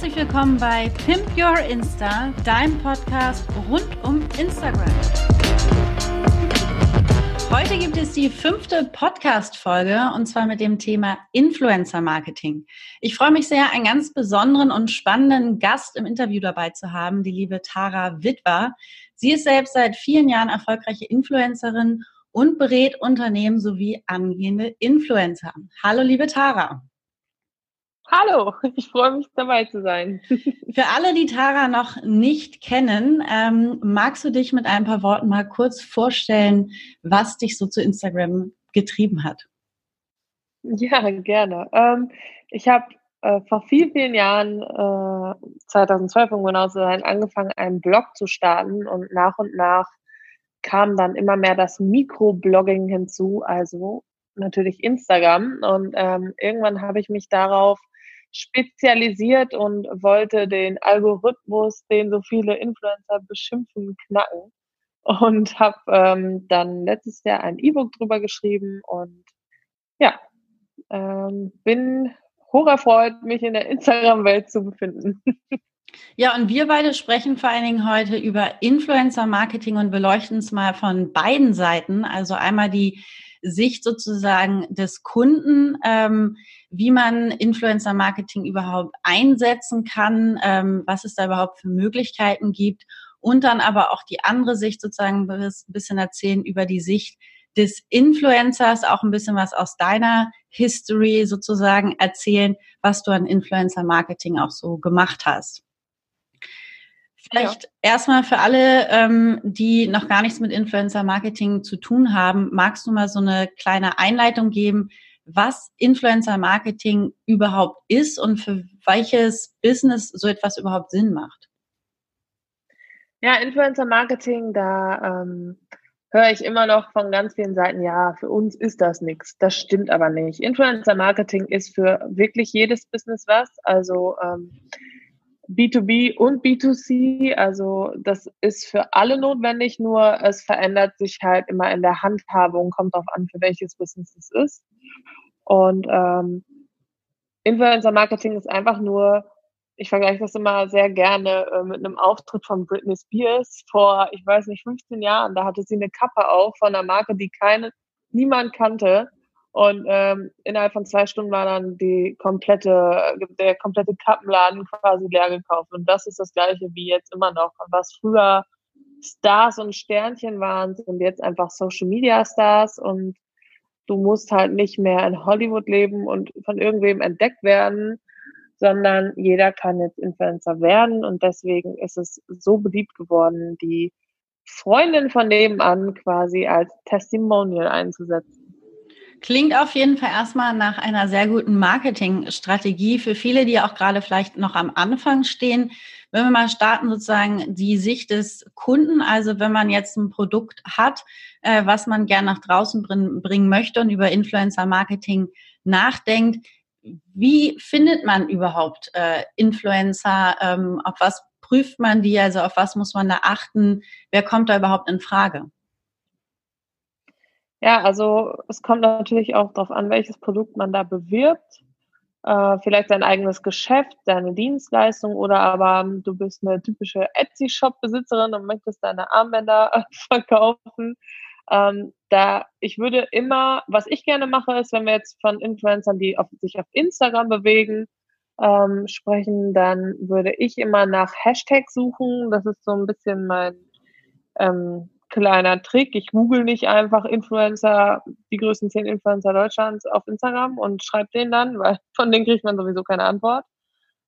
Herzlich willkommen bei Pimp Your Insta, deinem Podcast rund um Instagram. Heute gibt es die fünfte Podcast-Folge und zwar mit dem Thema Influencer Marketing. Ich freue mich sehr, einen ganz besonderen und spannenden Gast im Interview dabei zu haben, die liebe Tara Witwer. Sie ist selbst seit vielen Jahren erfolgreiche Influencerin und berät Unternehmen sowie angehende Influencer. Hallo, liebe Tara. Hallo, ich freue mich dabei zu sein. Für alle, die Tara noch nicht kennen, ähm, magst du dich mit ein paar Worten mal kurz vorstellen, was dich so zu Instagram getrieben hat? Ja, gerne. Ähm, ich habe äh, vor vielen, vielen Jahren, äh, 2012 um genau zu sein, angefangen, einen Blog zu starten und nach und nach kam dann immer mehr das Mikroblogging hinzu, also natürlich Instagram. Und ähm, irgendwann habe ich mich darauf spezialisiert und wollte den Algorithmus, den so viele Influencer beschimpfen, knacken. Und habe ähm, dann letztes Jahr ein E-Book drüber geschrieben und ja, ähm, bin hocherfreut, mich in der Instagram-Welt zu befinden. Ja, und wir beide sprechen vor allen Dingen heute über Influencer-Marketing und beleuchten es mal von beiden Seiten. Also einmal die Sicht sozusagen des Kunden, ähm, wie man Influencer-Marketing überhaupt einsetzen kann, ähm, was es da überhaupt für Möglichkeiten gibt und dann aber auch die andere Sicht sozusagen ein bisschen erzählen über die Sicht des Influencers, auch ein bisschen was aus deiner History sozusagen erzählen, was du an Influencer-Marketing auch so gemacht hast. Vielleicht ja. erstmal für alle, ähm, die noch gar nichts mit Influencer-Marketing zu tun haben, magst du mal so eine kleine Einleitung geben, was Influencer-Marketing überhaupt ist und für welches Business so etwas überhaupt Sinn macht? Ja, Influencer-Marketing, da ähm, höre ich immer noch von ganz vielen Seiten, ja, für uns ist das nichts. Das stimmt aber nicht. Influencer-Marketing ist für wirklich jedes Business was. Also ähm, B2B und B2C, also das ist für alle notwendig, nur es verändert sich halt immer in der Handhabung, kommt darauf an, für welches Business es ist. Und ähm, Influencer Marketing ist einfach nur, ich vergleiche das immer sehr gerne äh, mit einem Auftritt von Britney Spears vor, ich weiß nicht, 15 Jahren. Da hatte sie eine Kappe auf von einer Marke, die keine, niemand kannte. Und ähm, innerhalb von zwei Stunden war dann die komplette, der komplette Kappenladen quasi leer gekauft. Und das ist das gleiche wie jetzt immer noch. Was früher Stars und Sternchen waren, sind jetzt einfach Social Media Stars und du musst halt nicht mehr in Hollywood leben und von irgendwem entdeckt werden, sondern jeder kann jetzt Influencer werden und deswegen ist es so beliebt geworden, die Freundin von nebenan quasi als Testimonial einzusetzen. Klingt auf jeden Fall erstmal nach einer sehr guten Marketingstrategie für viele, die auch gerade vielleicht noch am Anfang stehen. Wenn wir mal starten, sozusagen die Sicht des Kunden, also wenn man jetzt ein Produkt hat, äh, was man gern nach draußen bring, bringen möchte und über Influencer-Marketing nachdenkt, wie findet man überhaupt äh, Influencer? Ähm, auf was prüft man die? Also auf was muss man da achten? Wer kommt da überhaupt in Frage? Ja, also es kommt natürlich auch darauf an, welches Produkt man da bewirbt. Äh, vielleicht dein eigenes Geschäft, deine Dienstleistung oder aber du bist eine typische Etsy-Shop-Besitzerin und möchtest deine Armbänder verkaufen. Ähm, da ich würde immer, was ich gerne mache, ist, wenn wir jetzt von Influencern, die auf, sich auf Instagram bewegen, ähm, sprechen, dann würde ich immer nach Hashtag suchen. Das ist so ein bisschen mein ähm, kleiner Trick. Ich google nicht einfach Influencer, die größten zehn Influencer Deutschlands auf Instagram und schreibe den dann, weil von denen kriegt man sowieso keine Antwort.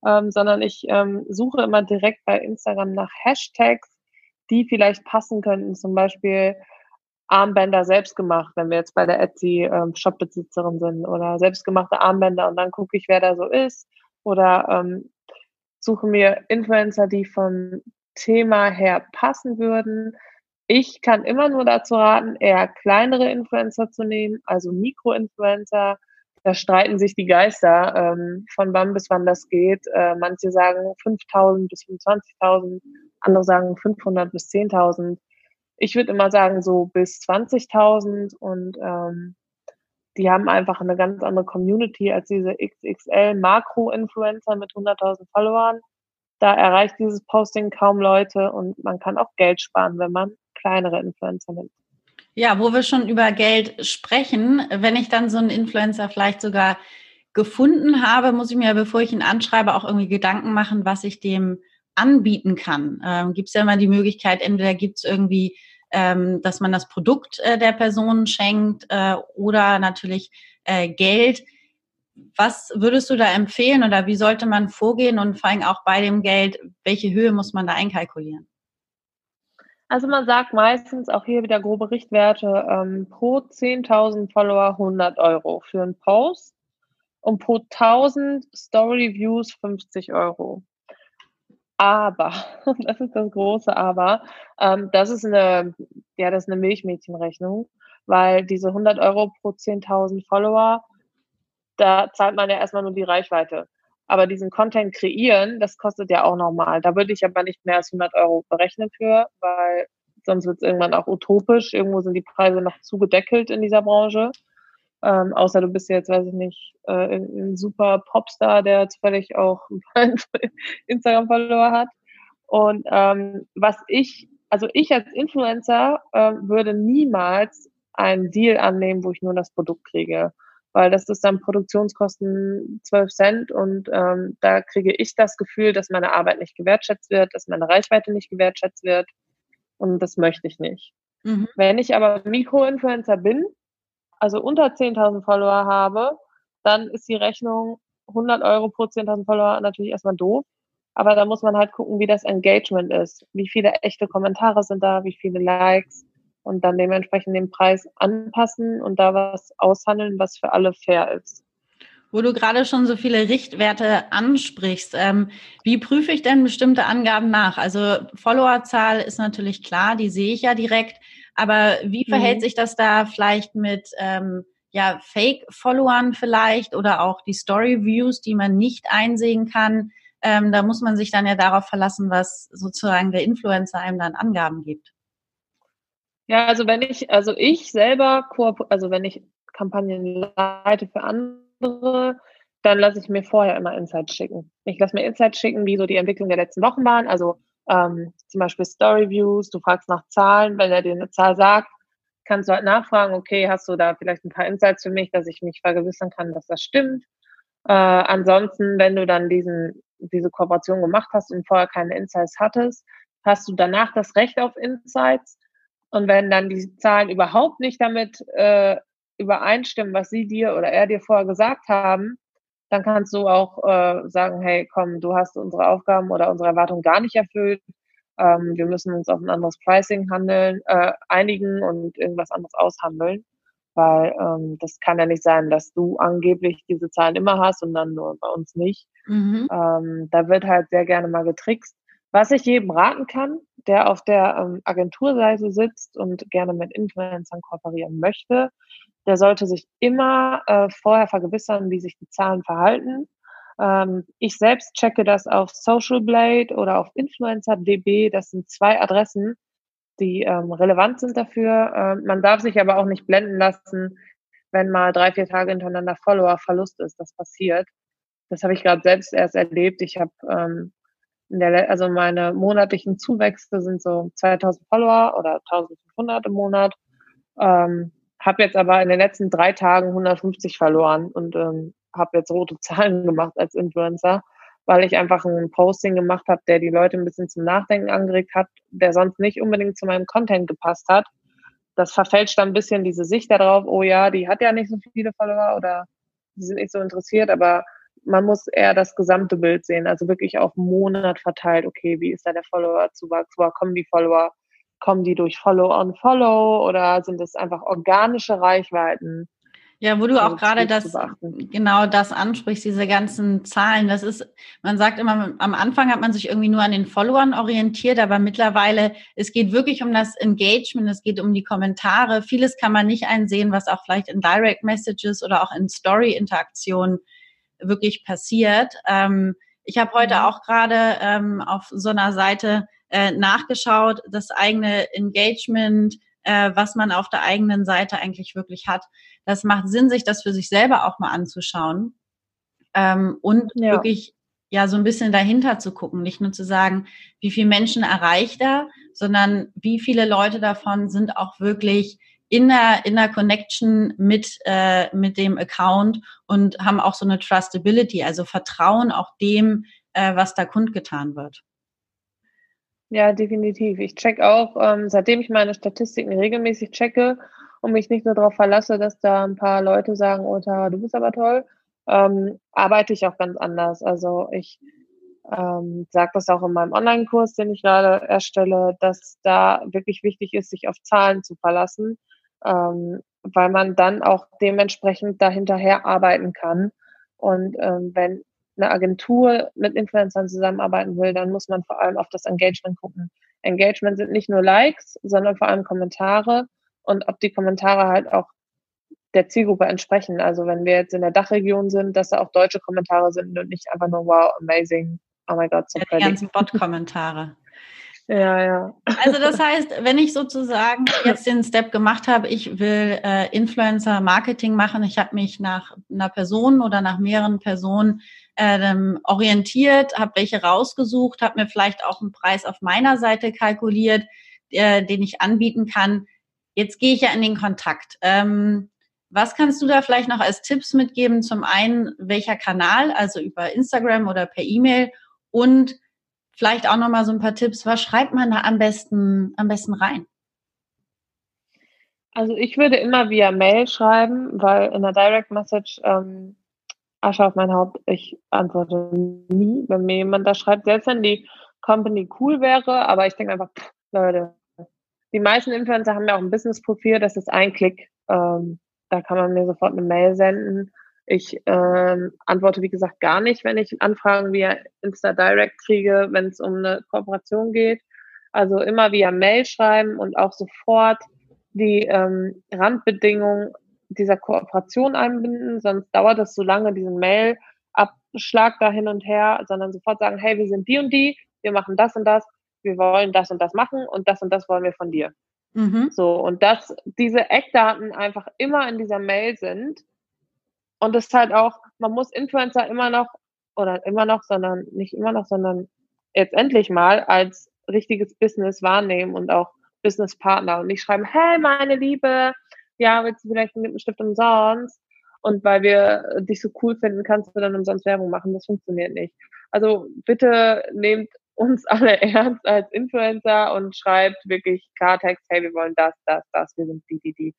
Ähm, sondern ich ähm, suche immer direkt bei Instagram nach Hashtags, die vielleicht passen könnten. Zum Beispiel Armbänder selbst gemacht, wenn wir jetzt bei der Etsy ähm, Shopbesitzerin sind oder selbstgemachte Armbänder und dann gucke ich, wer da so ist oder ähm, suche mir Influencer, die vom Thema her passen würden ich kann immer nur dazu raten, eher kleinere Influencer zu nehmen, also Mikroinfluencer. Da streiten sich die Geister, ähm, von wann bis wann das geht. Äh, manche sagen 5.000 bis 25.000, andere sagen 500 bis 10.000. Ich würde immer sagen so bis 20.000 und ähm, die haben einfach eine ganz andere Community als diese XXL Makro-Influencer mit 100.000 Followern. Da erreicht dieses Posting kaum Leute und man kann auch Geld sparen, wenn man kleinere Influencer nimmt. Ja, wo wir schon über Geld sprechen, wenn ich dann so einen Influencer vielleicht sogar gefunden habe, muss ich mir, bevor ich ihn anschreibe, auch irgendwie Gedanken machen, was ich dem anbieten kann. Ähm, gibt es ja immer die Möglichkeit, entweder gibt es irgendwie, ähm, dass man das Produkt äh, der Person schenkt äh, oder natürlich äh, Geld. Was würdest du da empfehlen oder wie sollte man vorgehen und vor allem auch bei dem Geld, welche Höhe muss man da einkalkulieren? Also man sagt meistens auch hier wieder grobe Richtwerte ähm, pro 10.000 Follower 100 Euro für einen Post und pro 1000 Story Views 50 Euro. Aber, das ist das große Aber, ähm, das ist eine, ja, das ist eine Milchmädchenrechnung, weil diese 100 Euro pro 10.000 Follower, da zahlt man ja erstmal nur die Reichweite. Aber diesen Content kreieren, das kostet ja auch nochmal. Da würde ich aber nicht mehr als 100 Euro berechnen für, weil sonst wird es irgendwann auch utopisch. Irgendwo sind die Preise noch zugedeckelt in dieser Branche. Ähm, außer du bist jetzt, weiß ich nicht, äh, ein, ein super Popstar, der zufällig auch Instagram-Follower hat. Und ähm, was ich, also ich als Influencer äh, würde niemals einen Deal annehmen, wo ich nur das Produkt kriege weil das ist dann Produktionskosten 12 Cent und ähm, da kriege ich das Gefühl, dass meine Arbeit nicht gewertschätzt wird, dass meine Reichweite nicht gewertschätzt wird und das möchte ich nicht. Mhm. Wenn ich aber Mikroinfluencer bin, also unter 10.000 Follower habe, dann ist die Rechnung 100 Euro pro 10.000 Follower natürlich erstmal doof. Aber da muss man halt gucken, wie das Engagement ist. Wie viele echte Kommentare sind da, wie viele Likes, und dann dementsprechend den Preis anpassen und da was aushandeln, was für alle fair ist. Wo du gerade schon so viele Richtwerte ansprichst, ähm, wie prüfe ich denn bestimmte Angaben nach? Also Followerzahl ist natürlich klar, die sehe ich ja direkt, aber wie verhält mhm. sich das da vielleicht mit ähm, ja, Fake-Followern vielleicht oder auch die Story-Views, die man nicht einsehen kann? Ähm, da muss man sich dann ja darauf verlassen, was sozusagen der Influencer einem dann Angaben gibt. Ja, also wenn ich, also ich selber, also wenn ich Kampagnen leite für andere, dann lasse ich mir vorher immer Insights schicken. Ich lasse mir Insights schicken, wie so die Entwicklung der letzten Wochen waren. Also ähm, zum Beispiel Story Views, du fragst nach Zahlen, wenn er dir eine Zahl sagt, kannst du halt nachfragen, okay, hast du da vielleicht ein paar Insights für mich, dass ich mich vergewissern kann, dass das stimmt. Äh, ansonsten, wenn du dann diesen, diese Kooperation gemacht hast und vorher keine Insights hattest, hast du danach das Recht auf Insights und wenn dann die Zahlen überhaupt nicht damit äh, übereinstimmen, was sie dir oder er dir vorher gesagt haben, dann kannst du auch äh, sagen, hey, komm, du hast unsere Aufgaben oder unsere Erwartungen gar nicht erfüllt. Ähm, wir müssen uns auf ein anderes Pricing handeln, äh, einigen und irgendwas anderes aushandeln. Weil ähm, das kann ja nicht sein, dass du angeblich diese Zahlen immer hast und dann nur bei uns nicht. Mhm. Ähm, da wird halt sehr gerne mal getrickst. Was ich jedem raten kann, der auf der ähm, Agenturseite sitzt und gerne mit Influencern kooperieren möchte, der sollte sich immer äh, vorher vergewissern, wie sich die Zahlen verhalten. Ähm, ich selbst checke das auf Social Blade oder auf InfluencerDB. Das sind zwei Adressen, die ähm, relevant sind dafür. Ähm, man darf sich aber auch nicht blenden lassen, wenn mal drei, vier Tage hintereinander Follower-Verlust ist. Das passiert. Das habe ich gerade selbst erst erlebt. Ich habe ähm, der, also meine monatlichen Zuwächse sind so 2000 Follower oder 1500 im Monat. Ähm, habe jetzt aber in den letzten drei Tagen 150 verloren und ähm, habe jetzt rote Zahlen gemacht als Influencer, weil ich einfach ein Posting gemacht habe, der die Leute ein bisschen zum Nachdenken angeregt hat, der sonst nicht unbedingt zu meinem Content gepasst hat. Das verfälscht dann ein bisschen diese Sicht darauf, oh ja, die hat ja nicht so viele Follower oder die sind nicht so interessiert, aber man muss eher das gesamte Bild sehen, also wirklich auf einen Monat verteilt, okay, wie ist da der Follower-Zuwachs, woher kommen die Follower, kommen die durch Follow-on-Follow oder sind es einfach organische Reichweiten? Ja, wo du auch gerade das, genau das ansprichst, diese ganzen Zahlen. Das ist, man sagt immer, am Anfang hat man sich irgendwie nur an den Followern orientiert, aber mittlerweile, es geht wirklich um das Engagement, es geht um die Kommentare. Vieles kann man nicht einsehen, was auch vielleicht in Direct Messages oder auch in Story-Interaktionen wirklich passiert. Ähm, ich habe heute mhm. auch gerade ähm, auf so einer Seite äh, nachgeschaut, das eigene Engagement, äh, was man auf der eigenen Seite eigentlich wirklich hat. das macht Sinn, sich das für sich selber auch mal anzuschauen ähm, und ja. wirklich ja so ein bisschen dahinter zu gucken, nicht nur zu sagen, wie viele Menschen erreicht er, sondern wie viele Leute davon sind auch wirklich in der, in der Connection mit, äh, mit dem Account und haben auch so eine Trustability, also Vertrauen auch dem, äh, was da kundgetan wird. Ja, definitiv. Ich check auch, ähm, seitdem ich meine Statistiken regelmäßig checke und mich nicht nur darauf verlasse, dass da ein paar Leute sagen, oh, du bist aber toll, ähm, arbeite ich auch ganz anders. Also ich ähm, sage das auch in meinem Online-Kurs, den ich gerade erstelle, dass da wirklich wichtig ist, sich auf Zahlen zu verlassen, ähm, weil man dann auch dementsprechend dahinterher arbeiten kann. Und ähm, wenn eine Agentur mit Influencern zusammenarbeiten will, dann muss man vor allem auf das Engagement gucken. Engagement sind nicht nur Likes, sondern vor allem Kommentare und ob die Kommentare halt auch der Zielgruppe entsprechen. Also wenn wir jetzt in der Dachregion sind, dass da auch deutsche Kommentare sind und nicht einfach nur wow, amazing, oh my God, so ja, Die ganzen Bot-Kommentare. Ja, ja. Also das heißt, wenn ich sozusagen jetzt den Step gemacht habe, ich will äh, Influencer-Marketing machen, ich habe mich nach einer Person oder nach mehreren Personen ähm, orientiert, habe welche rausgesucht, habe mir vielleicht auch einen Preis auf meiner Seite kalkuliert, äh, den ich anbieten kann. Jetzt gehe ich ja in den Kontakt. Ähm, was kannst du da vielleicht noch als Tipps mitgeben? Zum einen, welcher Kanal, also über Instagram oder per E-Mail und vielleicht auch nochmal so ein paar Tipps. Was schreibt man da am besten, am besten rein? Also ich würde immer via Mail schreiben, weil in der Direct Message ähm, Asche auf mein Haupt, ich antworte nie, wenn mir jemand da schreibt, selbst wenn die Company cool wäre, aber ich denke einfach, pff, Leute, die meisten Influencer haben ja auch ein Business-Profil, das ist ein Klick. Ähm, da kann man mir sofort eine Mail senden. Ich ähm, antworte, wie gesagt, gar nicht, wenn ich Anfragen via Insta Direct kriege, wenn es um eine Kooperation geht. Also immer via Mail schreiben und auch sofort die ähm, Randbedingungen dieser Kooperation einbinden, sonst dauert es so lange, diesen Mail-Abschlag da hin und her, sondern sofort sagen, hey, wir sind die und die, wir machen das und das, wir wollen das und das machen und das und das wollen wir von dir. Mhm. So, und dass diese Eckdaten einfach immer in dieser Mail sind. Und das ist halt auch, man muss Influencer immer noch, oder immer noch, sondern nicht immer noch, sondern jetzt endlich mal als richtiges Business wahrnehmen und auch Businesspartner und nicht schreiben, hey, meine Liebe, ja, willst du vielleicht einen Lippenstift umsonst? Und weil wir dich so cool finden, kannst du dann umsonst Werbung machen. Das funktioniert nicht. Also bitte nehmt uns alle ernst als Influencer und schreibt wirklich Klartext, hey, wir wollen das, das, das, wir sind die, die, die.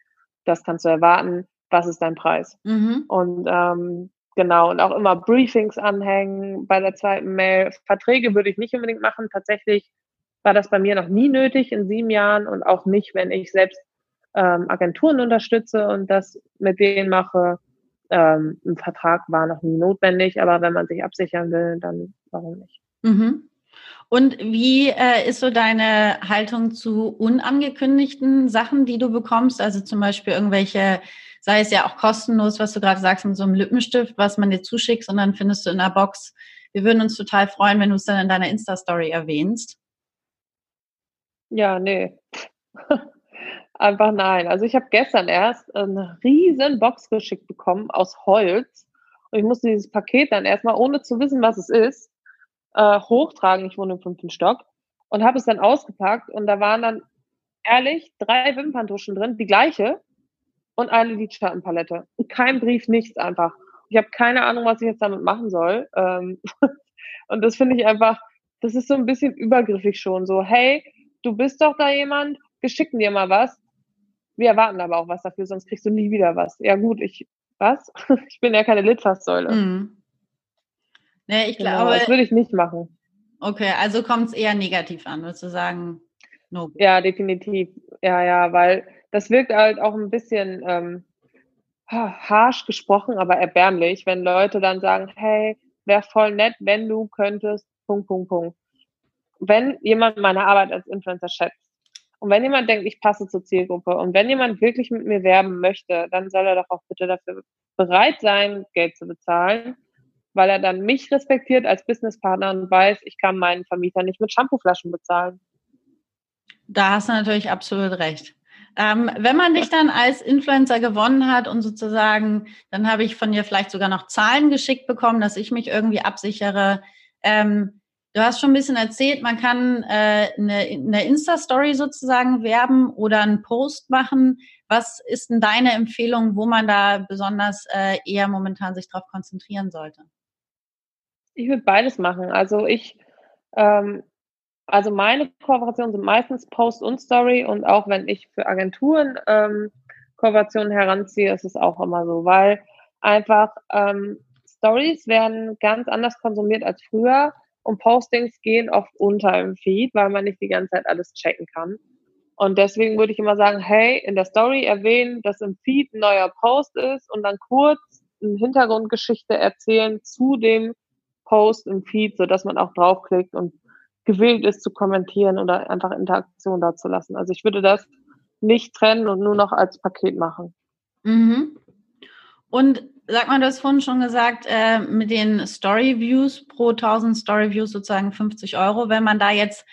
Das kannst du erwarten. Was ist dein Preis? Mhm. Und ähm, genau, und auch immer Briefings anhängen bei der zweiten Mail. Verträge würde ich nicht unbedingt machen. Tatsächlich war das bei mir noch nie nötig in sieben Jahren und auch nicht, wenn ich selbst ähm, Agenturen unterstütze und das mit denen mache. Ähm, ein Vertrag war noch nie notwendig, aber wenn man sich absichern will, dann warum nicht? Mhm. Und wie äh, ist so deine Haltung zu unangekündigten Sachen, die du bekommst? Also zum Beispiel irgendwelche, sei es ja auch kostenlos, was du gerade sagst, mit so einem Lippenstift, was man dir zuschickt, und dann findest du in der Box. Wir würden uns total freuen, wenn du es dann in deiner Insta-Story erwähnst. Ja, nee. Einfach nein. Also ich habe gestern erst eine riesen Box geschickt bekommen aus Holz. Und ich musste dieses Paket dann erstmal, ohne zu wissen, was es ist, äh, hochtragen. Ich wohne im fünften Stock. Und habe es dann ausgepackt. Und da waren dann ehrlich drei Wimperntuschen drin, die gleiche. Und eine Lidschattenpalette. Und kein Brief, nichts einfach. Ich habe keine Ahnung, was ich jetzt damit machen soll. Ähm und das finde ich einfach, das ist so ein bisschen übergriffig schon. So, hey, du bist doch da jemand, wir schicken dir mal was. Wir erwarten aber auch was dafür, sonst kriegst du nie wieder was. Ja gut, ich, was? ich bin ja keine Litfaßsäule. Mhm. Nee, ich genau, glaube. Das würde ich nicht machen. Okay, also kommt es eher negativ an, würdest du sagen? No. Ja, definitiv. Ja, ja, weil das wirkt halt auch ein bisschen ähm, harsh gesprochen, aber erbärmlich, wenn Leute dann sagen, hey, wäre voll nett, wenn du könntest, Punkt, Punkt, Punkt. Wenn jemand meine Arbeit als Influencer schätzt, und wenn jemand denkt, ich passe zur Zielgruppe und wenn jemand wirklich mit mir werben möchte, dann soll er doch auch bitte dafür bereit sein, Geld zu bezahlen, weil er dann mich respektiert als Businesspartner und weiß, ich kann meinen Vermieter nicht mit Shampooflaschen bezahlen. Da hast du natürlich absolut recht. Ähm, wenn man dich dann als Influencer gewonnen hat und sozusagen, dann habe ich von dir vielleicht sogar noch Zahlen geschickt bekommen, dass ich mich irgendwie absichere. Ähm, du hast schon ein bisschen erzählt, man kann äh, eine, eine Insta-Story sozusagen werben oder einen Post machen. Was ist denn deine Empfehlung, wo man da besonders äh, eher momentan sich darauf konzentrieren sollte? Ich würde beides machen. Also ich ähm, also meine Kooperationen sind meistens Post und Story und auch wenn ich für Agenturen ähm, Kooperationen heranziehe, ist es auch immer so, weil einfach ähm, Stories werden ganz anders konsumiert als früher und Postings gehen oft unter im Feed, weil man nicht die ganze Zeit alles checken kann. Und deswegen würde ich immer sagen, hey, in der Story erwähnen, dass im Feed ein neuer Post ist und dann kurz eine Hintergrundgeschichte erzählen zu dem Post im Feed, sodass man auch draufklickt und gewillt ist zu kommentieren oder einfach Interaktion da zu lassen. Also ich würde das nicht trennen und nur noch als Paket machen. Mhm. Und sag mal, du hast vorhin schon gesagt, äh, mit den Story Views pro 1000 Story Views sozusagen 50 Euro. Wenn man da jetzt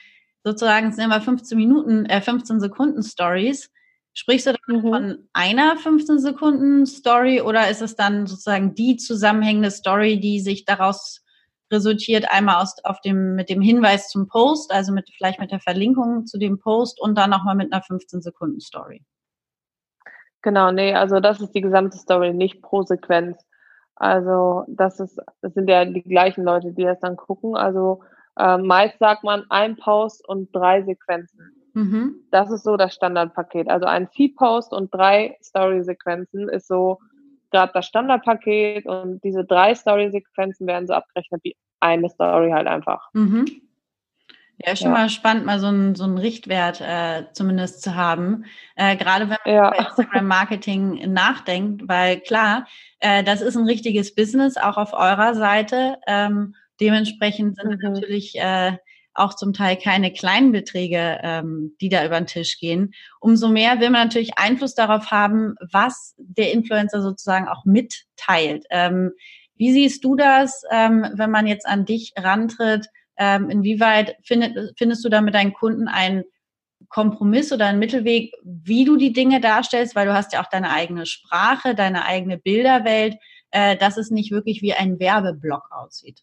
sozusagen, es sind immer 15 Minuten, äh, 15 Sekunden Stories, sprichst du dann mhm. von einer 15 Sekunden Story oder ist es dann sozusagen die zusammenhängende Story, die sich daraus resultiert einmal aus, auf dem, mit dem Hinweis zum Post, also mit, vielleicht mit der Verlinkung zu dem Post und dann nochmal mit einer 15-Sekunden-Story. Genau, nee, also das ist die gesamte Story, nicht pro Sequenz. Also das ist, das sind ja die gleichen Leute, die das dann gucken. Also äh, meist sagt man ein Post und drei Sequenzen. Mhm. Das ist so das Standardpaket. Also ein Feed-Post und drei Story-Sequenzen ist so gerade das Standardpaket und diese drei Story-Sequenzen werden so abgerechnet wie eine Story halt einfach. Mhm. Ja, schon ja. mal spannend, mal so einen so Richtwert äh, zumindest zu haben. Äh, gerade wenn man ja. über Instagram-Marketing nachdenkt, weil klar, äh, das ist ein richtiges Business, auch auf eurer Seite. Ähm, dementsprechend sind mhm. natürlich äh, auch zum Teil keine kleinen Beträge, ähm, die da über den Tisch gehen. Umso mehr will man natürlich Einfluss darauf haben, was der Influencer sozusagen auch mitteilt. Ähm, wie siehst du das, ähm, wenn man jetzt an dich rantritt? Ähm, inwieweit findet, findest du da mit deinen Kunden einen Kompromiss oder einen Mittelweg, wie du die Dinge darstellst, weil du hast ja auch deine eigene Sprache, deine eigene Bilderwelt, äh, dass es nicht wirklich wie ein Werbeblock aussieht?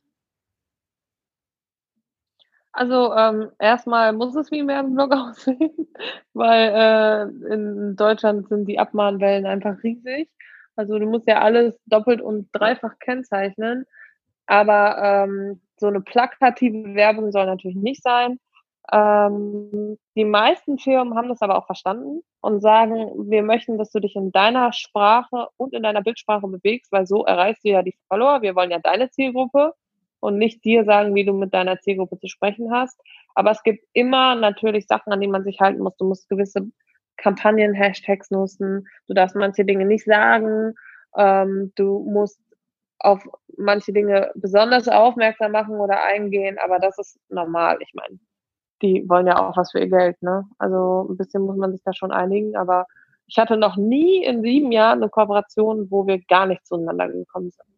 Also ähm, erstmal muss es wie ein Werbeblock aussehen, weil äh, in Deutschland sind die Abmahnwellen einfach riesig. Also du musst ja alles doppelt und dreifach kennzeichnen. Aber ähm, so eine plakative Werbung soll natürlich nicht sein. Ähm, die meisten Firmen haben das aber auch verstanden und sagen, wir möchten, dass du dich in deiner Sprache und in deiner Bildsprache bewegst, weil so erreichst du ja die Follower. Wir wollen ja deine Zielgruppe und nicht dir sagen, wie du mit deiner Zielgruppe zu sprechen hast. Aber es gibt immer natürlich Sachen, an die man sich halten muss. Du musst gewisse Kampagnen, Hashtags nutzen. Du darfst manche Dinge nicht sagen. Ähm, du musst auf manche Dinge besonders aufmerksam machen oder eingehen. Aber das ist normal. Ich meine, die wollen ja auch was für ihr Geld. Ne? Also ein bisschen muss man sich da schon einigen. Aber ich hatte noch nie in sieben Jahren eine Kooperation, wo wir gar nicht zueinander gekommen sind.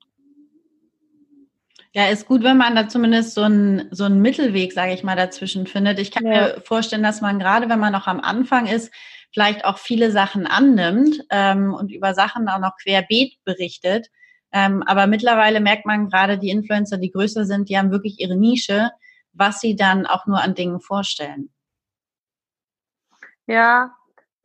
Ja, ist gut, wenn man da zumindest so einen, so einen Mittelweg, sage ich mal, dazwischen findet. Ich kann ja. mir vorstellen, dass man gerade, wenn man noch am Anfang ist, vielleicht auch viele Sachen annimmt ähm, und über Sachen auch noch querbeet berichtet. Ähm, aber mittlerweile merkt man gerade, die Influencer, die größer sind, die haben wirklich ihre Nische, was sie dann auch nur an Dingen vorstellen. Ja,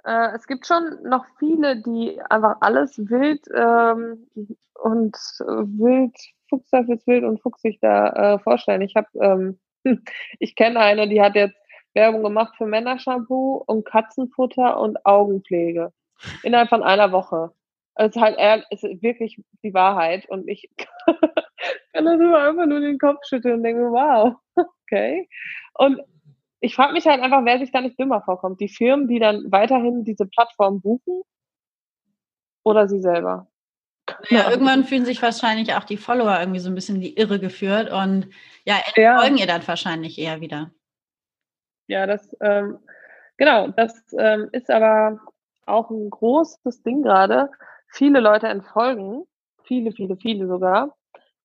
äh, es gibt schon noch viele, die einfach alles wild ähm, und äh, wild Fuchsteufelswild und Fuchs sich da äh, vorstellen. Ich habe, ähm, ich kenne eine, die hat jetzt Werbung gemacht für Männershampoo und Katzenfutter und Augenpflege innerhalb von einer Woche. Es ist halt eher, ist wirklich die Wahrheit und ich kann das immer einfach nur den Kopf schütteln und denke, wow, okay. Und ich frage mich halt einfach, wer sich da nicht dümmer vorkommt. Die Firmen, die dann weiterhin diese Plattform buchen oder sie selber. Ja, irgendwann fühlen sich wahrscheinlich auch die Follower irgendwie so ein bisschen in die Irre geführt und ja, ja. folgen ihr dann wahrscheinlich eher wieder. Ja, das, ähm, genau, das ähm, ist aber auch ein großes Ding gerade. Viele Leute entfolgen, viele, viele, viele sogar.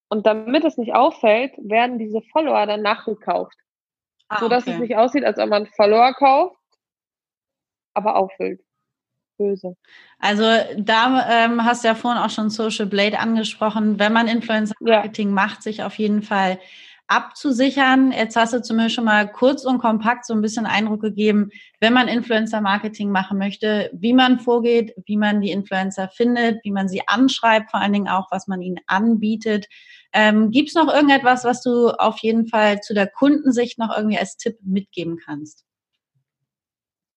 Und damit es nicht auffällt, werden diese Follower dann nachgekauft. Ah, sodass okay. es nicht aussieht, als ob man Follower kauft, aber auffüllt. Böse. Also da ähm, hast du ja vorhin auch schon Social Blade angesprochen. Wenn man Influencer Marketing ja. macht, sich auf jeden Fall abzusichern. Jetzt hast du zumindest schon mal kurz und kompakt so ein bisschen Eindruck gegeben, wenn man Influencer-Marketing machen möchte, wie man vorgeht, wie man die Influencer findet, wie man sie anschreibt, vor allen Dingen auch, was man ihnen anbietet. Ähm, Gibt es noch irgendetwas, was du auf jeden Fall zu der Kundensicht noch irgendwie als Tipp mitgeben kannst?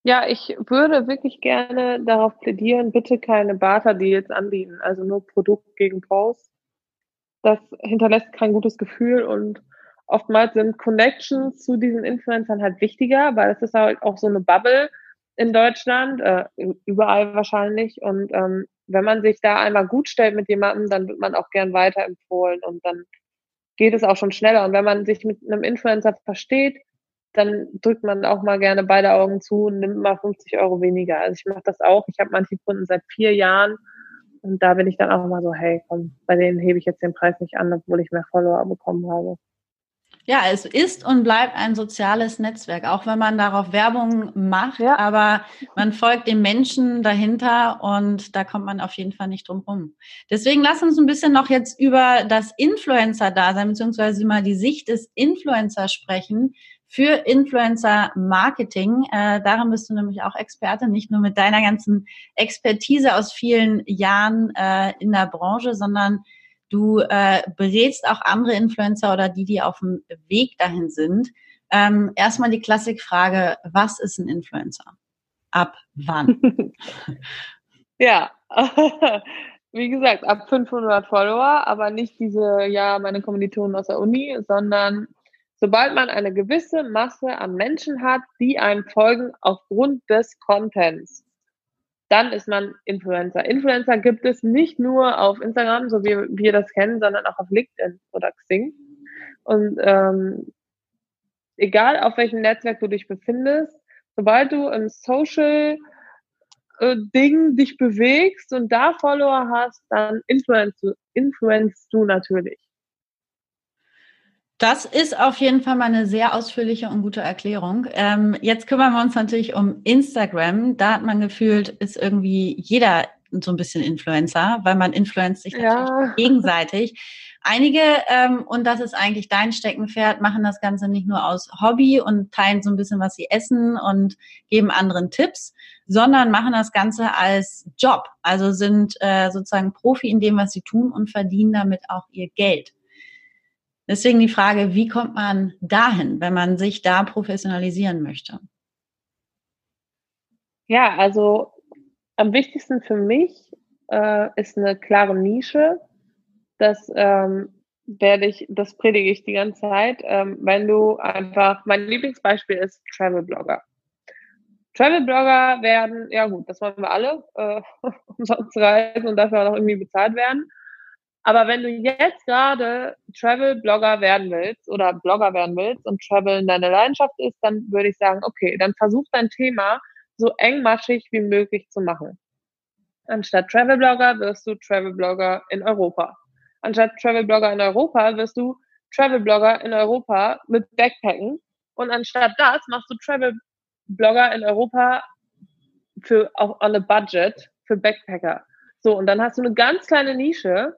Ja, ich würde wirklich gerne darauf plädieren, bitte keine Barter-Deals anbieten, also nur Produkt gegen Post. Das hinterlässt kein gutes Gefühl und oftmals sind Connections zu diesen Influencern halt wichtiger, weil es ist halt auch so eine Bubble in Deutschland, äh, überall wahrscheinlich. Und ähm, wenn man sich da einmal gut stellt mit jemandem, dann wird man auch gern weiterempfohlen und dann geht es auch schon schneller. Und wenn man sich mit einem Influencer versteht, dann drückt man auch mal gerne beide Augen zu und nimmt mal 50 Euro weniger. Also ich mache das auch. Ich habe manche Kunden seit vier Jahren und da bin ich dann auch mal so, hey, komm, bei denen hebe ich jetzt den Preis nicht an, obwohl ich mehr Follower bekommen habe. Ja, es ist und bleibt ein soziales Netzwerk, auch wenn man darauf Werbung macht, ja. aber man folgt den Menschen dahinter und da kommt man auf jeden Fall nicht drum rum. Deswegen lass uns ein bisschen noch jetzt über das Influencer-Dasein beziehungsweise mal die Sicht des Influencers sprechen für Influencer-Marketing. Äh, darin bist du nämlich auch Experte, nicht nur mit deiner ganzen Expertise aus vielen Jahren äh, in der Branche, sondern Du äh, berätst auch andere Influencer oder die, die auf dem Weg dahin sind. Ähm, erstmal die Klassikfrage, was ist ein Influencer? Ab wann? ja, wie gesagt, ab 500 Follower, aber nicht diese, ja, meine Kommilitonen aus der Uni, sondern sobald man eine gewisse Masse an Menschen hat, die einem folgen aufgrund des Contents dann ist man Influencer. Influencer gibt es nicht nur auf Instagram, so wie wir das kennen, sondern auch auf LinkedIn oder Xing. Und ähm, egal auf welchem Netzwerk du dich befindest, sobald du im Social äh, Ding dich bewegst und da Follower hast, dann influenzt du, influenzt du natürlich. Das ist auf jeden Fall mal eine sehr ausführliche und gute Erklärung. Ähm, jetzt kümmern wir uns natürlich um Instagram. Da hat man gefühlt, ist irgendwie jeder so ein bisschen Influencer, weil man influenzt sich natürlich ja. gegenseitig. Einige, ähm, und das ist eigentlich dein Steckenpferd, machen das Ganze nicht nur aus Hobby und teilen so ein bisschen, was sie essen und geben anderen Tipps, sondern machen das Ganze als Job. Also sind äh, sozusagen Profi in dem, was sie tun und verdienen damit auch ihr Geld. Deswegen die Frage, wie kommt man dahin, wenn man sich da professionalisieren möchte? Ja, also am wichtigsten für mich äh, ist eine klare Nische. Das ähm, werde ich, das predige ich die ganze Zeit. Ähm, wenn du einfach, mein Lieblingsbeispiel ist Travel Blogger. Travel Blogger werden, ja gut, das wollen wir alle, äh, umsonst reisen und dafür auch noch irgendwie bezahlt werden. Aber wenn du jetzt gerade Travel-Blogger werden willst oder Blogger werden willst und Travel deine Leidenschaft ist, dann würde ich sagen, okay, dann versuch dein Thema so engmaschig wie möglich zu machen. Anstatt Travel-Blogger wirst du Travel-Blogger in Europa. Anstatt Travel-Blogger in Europa wirst du Travel-Blogger in Europa mit Backpacken. Und anstatt das machst du Travel-Blogger in Europa für auch on a budget für Backpacker. So, und dann hast du eine ganz kleine Nische,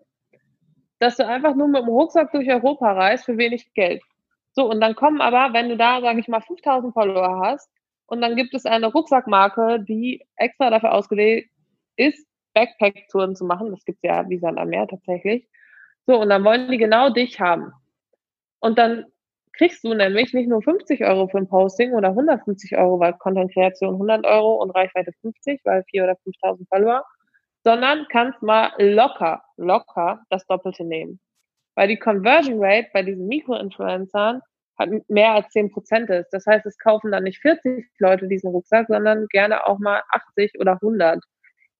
dass du einfach nur mit dem Rucksack durch Europa reist für wenig Geld. So, und dann kommen aber, wenn du da, sage ich mal, 5000 Follower hast, und dann gibt es eine Rucksackmarke, die extra dafür ausgelegt ist, Backpack-Touren zu machen. Das gibt's ja wie Sand am Meer tatsächlich. So, und dann wollen die genau dich haben. Und dann kriegst du nämlich nicht nur 50 Euro für ein Posting oder 150 Euro, weil Content-Kreation 100 Euro und Reichweite 50, weil 4.000 oder 5.000 Follower, sondern kannst mal locker, locker das Doppelte nehmen. Weil die Conversion Rate bei diesen Mikroinfluencern hat mehr als 10 Prozent ist. Das heißt, es kaufen dann nicht 40 Leute diesen Rucksack, sondern gerne auch mal 80 oder 100.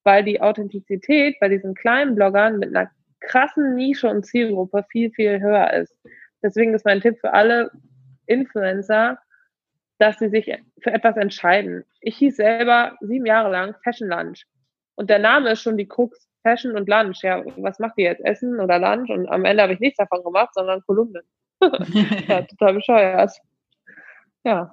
Weil die Authentizität bei diesen kleinen Bloggern mit einer krassen Nische und Zielgruppe viel, viel höher ist. Deswegen ist mein Tipp für alle Influencer, dass sie sich für etwas entscheiden. Ich hieß selber sieben Jahre lang Fashion Lunch. Und der Name ist schon die Krux, Fashion und Lunch. Ja, was macht ihr jetzt? Essen oder Lunch? Und am Ende habe ich nichts davon gemacht, sondern Kolumnen. ja, total bescheuert. Ja.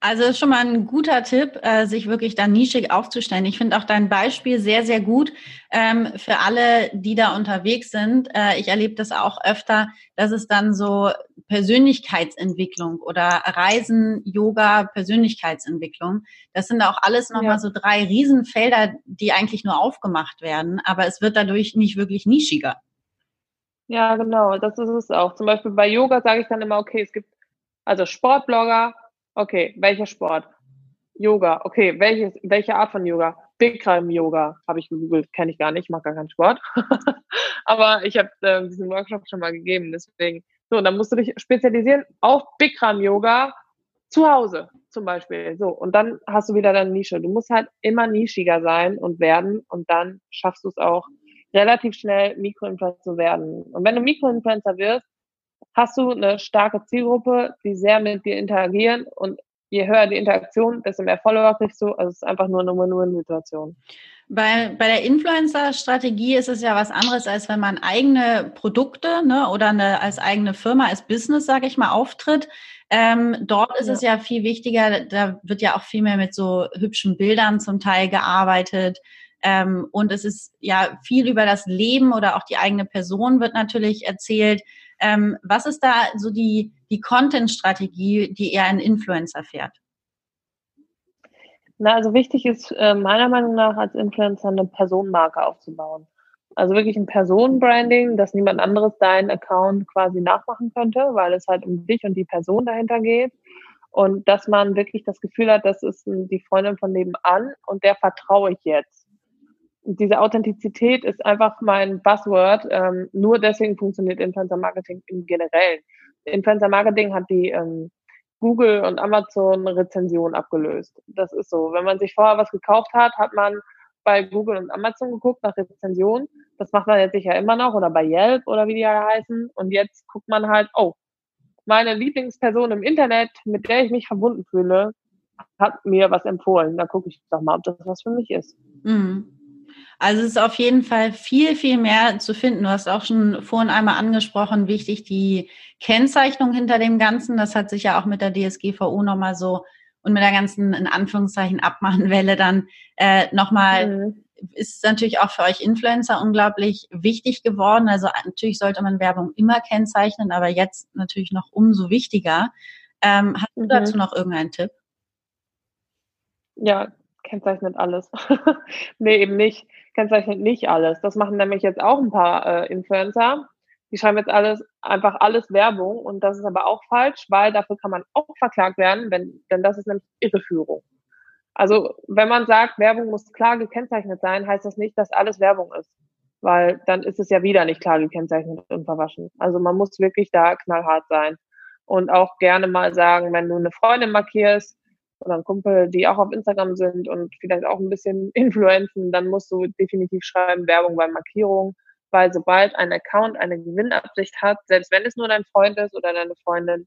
Also ist schon mal ein guter Tipp, äh, sich wirklich da nischig aufzustellen. Ich finde auch dein Beispiel sehr, sehr gut ähm, für alle, die da unterwegs sind. Äh, ich erlebe das auch öfter, dass es dann so Persönlichkeitsentwicklung oder Reisen, Yoga, Persönlichkeitsentwicklung. Das sind auch alles nochmal ja. so drei Riesenfelder, die eigentlich nur aufgemacht werden, aber es wird dadurch nicht wirklich nischiger. Ja, genau, das ist es auch. Zum Beispiel bei Yoga sage ich dann immer, okay, es gibt also Sportblogger, Okay, welcher Sport? Yoga. Okay, welches, welche Art von Yoga? Bikram Yoga habe ich gegoogelt, kenne ich gar nicht, mache gar keinen Sport. Aber ich habe äh, diesen Workshop schon mal gegeben, deswegen. So, dann musst du dich spezialisieren auf Bikram Yoga zu Hause zum Beispiel. So, und dann hast du wieder deine Nische. Du musst halt immer nischiger sein und werden und dann schaffst du es auch relativ schnell Mikroinfluencer zu werden. Und wenn du Mikroinfluencer wirst, hast du eine starke Zielgruppe, die sehr mit dir interagieren und je höher die Interaktion, desto mehr Follower kriegst du. Also es ist einfach nur eine Win-Win-Situation. Bei, bei der Influencer-Strategie ist es ja was anderes, als wenn man eigene Produkte ne, oder eine, als eigene Firma, als Business, sage ich mal, auftritt. Ähm, dort ist ja. es ja viel wichtiger, da wird ja auch viel mehr mit so hübschen Bildern zum Teil gearbeitet. Ähm, und es ist ja viel über das Leben oder auch die eigene Person wird natürlich erzählt. Ähm, was ist da so die, die Content-Strategie, die eher ein Influencer fährt? Na, also wichtig ist äh, meiner Meinung nach als Influencer eine Personenmarke aufzubauen. Also wirklich ein Personenbranding, dass niemand anderes deinen Account quasi nachmachen könnte, weil es halt um dich und die Person dahinter geht. Und dass man wirklich das Gefühl hat, das ist die Freundin von nebenan und der vertraue ich jetzt diese Authentizität ist einfach mein Buzzword. Ähm, nur deswegen funktioniert Influencer Marketing im Generellen. Influencer Marketing hat die ähm, Google und Amazon Rezension abgelöst. Das ist so. Wenn man sich vorher was gekauft hat, hat man bei Google und Amazon geguckt nach Rezension. Das macht man jetzt sicher immer noch oder bei Yelp oder wie die ja heißen. Und jetzt guckt man halt, oh, meine Lieblingsperson im Internet, mit der ich mich verbunden fühle, hat mir was empfohlen. Da gucke ich doch mal, ob das was für mich ist. Mhm. Also es ist auf jeden Fall viel, viel mehr zu finden. Du hast auch schon vorhin einmal angesprochen, wichtig die Kennzeichnung hinter dem Ganzen. Das hat sich ja auch mit der DSGVO nochmal so und mit der ganzen, in Anführungszeichen, Abmachenwelle dann äh, nochmal, mhm. ist natürlich auch für euch Influencer unglaublich wichtig geworden. Also natürlich sollte man Werbung immer kennzeichnen, aber jetzt natürlich noch umso wichtiger. Ähm, hast du mhm. dazu noch irgendeinen Tipp? Ja, kennzeichnet alles. nee, eben nicht. Kennzeichnet nicht alles. Das machen nämlich jetzt auch ein paar äh, Influencer. Die schreiben jetzt alles, einfach alles Werbung und das ist aber auch falsch, weil dafür kann man auch verklagt werden, wenn, denn das ist nämlich Irreführung. Also, wenn man sagt, Werbung muss klar gekennzeichnet sein, heißt das nicht, dass alles Werbung ist. Weil dann ist es ja wieder nicht klar gekennzeichnet und verwaschen. Also man muss wirklich da knallhart sein. Und auch gerne mal sagen, wenn du eine Freundin markierst, oder ein Kumpel, die auch auf Instagram sind und vielleicht auch ein bisschen influenzen, dann musst du definitiv schreiben Werbung bei Markierung, weil sobald ein Account eine Gewinnabsicht hat, selbst wenn es nur dein Freund ist oder deine Freundin,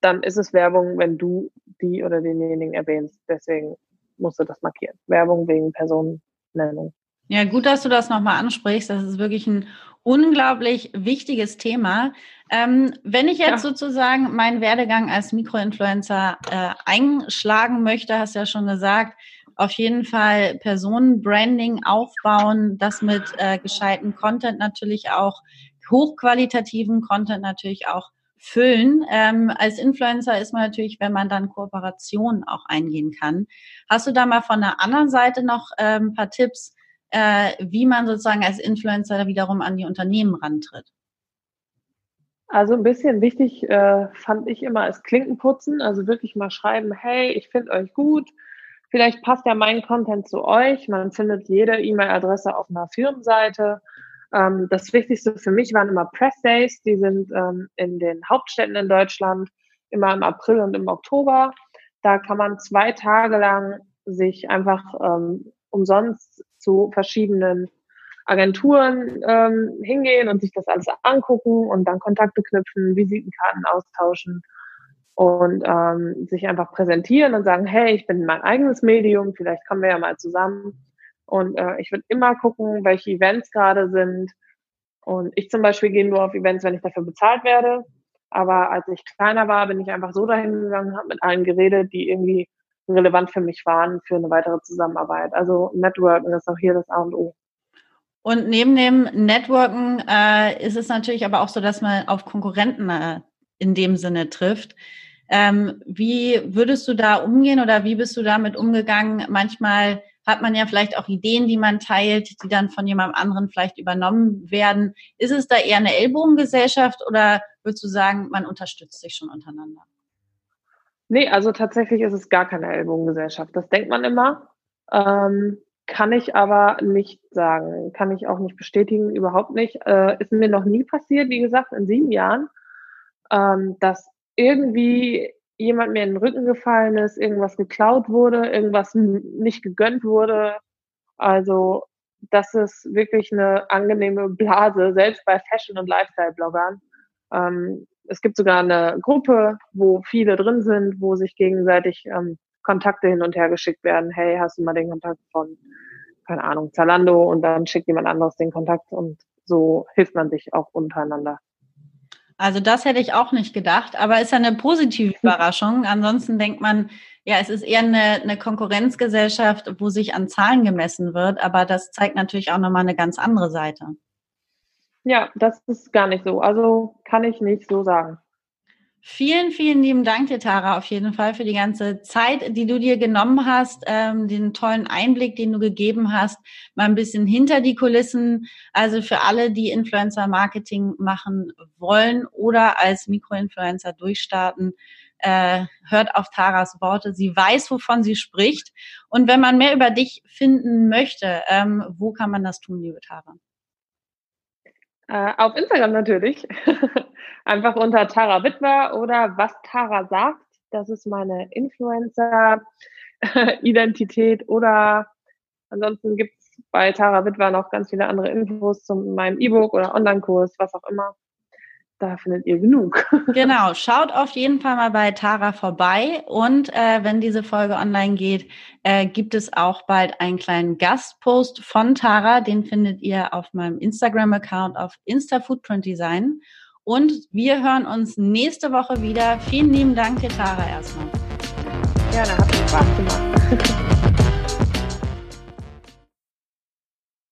dann ist es Werbung, wenn du die oder denjenigen erwähnst. Deswegen musst du das markieren. Werbung wegen Personennennung. Ja, gut, dass du das nochmal ansprichst. Das ist wirklich ein unglaublich wichtiges Thema. Ähm, wenn ich jetzt ja. sozusagen meinen Werdegang als Mikroinfluencer äh, einschlagen möchte, hast du ja schon gesagt, auf jeden Fall Personenbranding aufbauen, das mit äh, gescheiten Content natürlich auch, hochqualitativen Content natürlich auch füllen. Ähm, als Influencer ist man natürlich, wenn man dann Kooperationen auch eingehen kann. Hast du da mal von der anderen Seite noch äh, ein paar Tipps, äh, wie man sozusagen als Influencer wiederum an die Unternehmen rantritt? Also ein bisschen wichtig äh, fand ich immer als Klinkenputzen, also wirklich mal schreiben, hey, ich finde euch gut, vielleicht passt ja mein Content zu euch. Man findet jede E-Mail-Adresse auf einer Firmenseite. Ähm, das Wichtigste für mich waren immer Press Days, die sind ähm, in den Hauptstädten in Deutschland immer im April und im Oktober. Da kann man zwei Tage lang sich einfach ähm, umsonst zu verschiedenen Agenturen ähm, hingehen und sich das alles angucken und dann Kontakte knüpfen, Visitenkarten austauschen und ähm, sich einfach präsentieren und sagen, hey, ich bin mein eigenes Medium, vielleicht kommen wir ja mal zusammen. Und äh, ich würde immer gucken, welche Events gerade sind. Und ich zum Beispiel gehe nur auf Events, wenn ich dafür bezahlt werde. Aber als ich kleiner war, bin ich einfach so dahin gegangen, habe mit allen geredet, die irgendwie relevant für mich waren für eine weitere Zusammenarbeit. Also Networken ist auch hier das A und O. Und neben dem Networken äh, ist es natürlich aber auch so, dass man auf Konkurrenten äh, in dem Sinne trifft. Ähm, wie würdest du da umgehen oder wie bist du damit umgegangen? Manchmal hat man ja vielleicht auch Ideen, die man teilt, die dann von jemand anderen vielleicht übernommen werden. Ist es da eher eine Ellbogengesellschaft oder würdest du sagen, man unterstützt sich schon untereinander? Nee, also tatsächlich ist es gar keine Ellbogengesellschaft. Das denkt man immer. Ähm, kann ich aber nicht sagen. Kann ich auch nicht bestätigen, überhaupt nicht. Äh, ist mir noch nie passiert, wie gesagt, in sieben Jahren, ähm, dass irgendwie jemand mir in den Rücken gefallen ist, irgendwas geklaut wurde, irgendwas nicht gegönnt wurde. Also das ist wirklich eine angenehme Blase, selbst bei Fashion- und Lifestyle-Bloggern. Ähm, es gibt sogar eine Gruppe, wo viele drin sind, wo sich gegenseitig ähm, Kontakte hin und her geschickt werden. Hey, hast du mal den Kontakt von, keine Ahnung, Zalando und dann schickt jemand anderes den Kontakt und so hilft man sich auch untereinander. Also das hätte ich auch nicht gedacht, aber ist ja eine positive Überraschung. Ansonsten denkt man, ja, es ist eher eine, eine Konkurrenzgesellschaft, wo sich an Zahlen gemessen wird, aber das zeigt natürlich auch nochmal eine ganz andere Seite. Ja, das ist gar nicht so. Also kann ich nicht so sagen. Vielen, vielen lieben Dank dir, Tara, auf jeden Fall für die ganze Zeit, die du dir genommen hast, ähm, den tollen Einblick, den du gegeben hast, mal ein bisschen hinter die Kulissen. Also für alle, die Influencer-Marketing machen wollen oder als Mikroinfluencer durchstarten, äh, hört auf Taras Worte. Sie weiß, wovon sie spricht. Und wenn man mehr über dich finden möchte, ähm, wo kann man das tun, liebe Tara? Äh, auf Instagram natürlich. Einfach unter Tara Wittwer oder was Tara sagt. Das ist meine Influencer-Identität. Oder ansonsten gibt es bei Tara Wittwer noch ganz viele andere Infos zu meinem E-Book oder Online-Kurs, was auch immer da findet ihr genug. genau, schaut auf jeden Fall mal bei Tara vorbei und äh, wenn diese Folge online geht, äh, gibt es auch bald einen kleinen Gastpost von Tara, den findet ihr auf meinem Instagram-Account auf InstaFootprintDesign und wir hören uns nächste Woche wieder. Vielen lieben Dank dir, Tara, erstmal. Gerne, hat Spaß gemacht.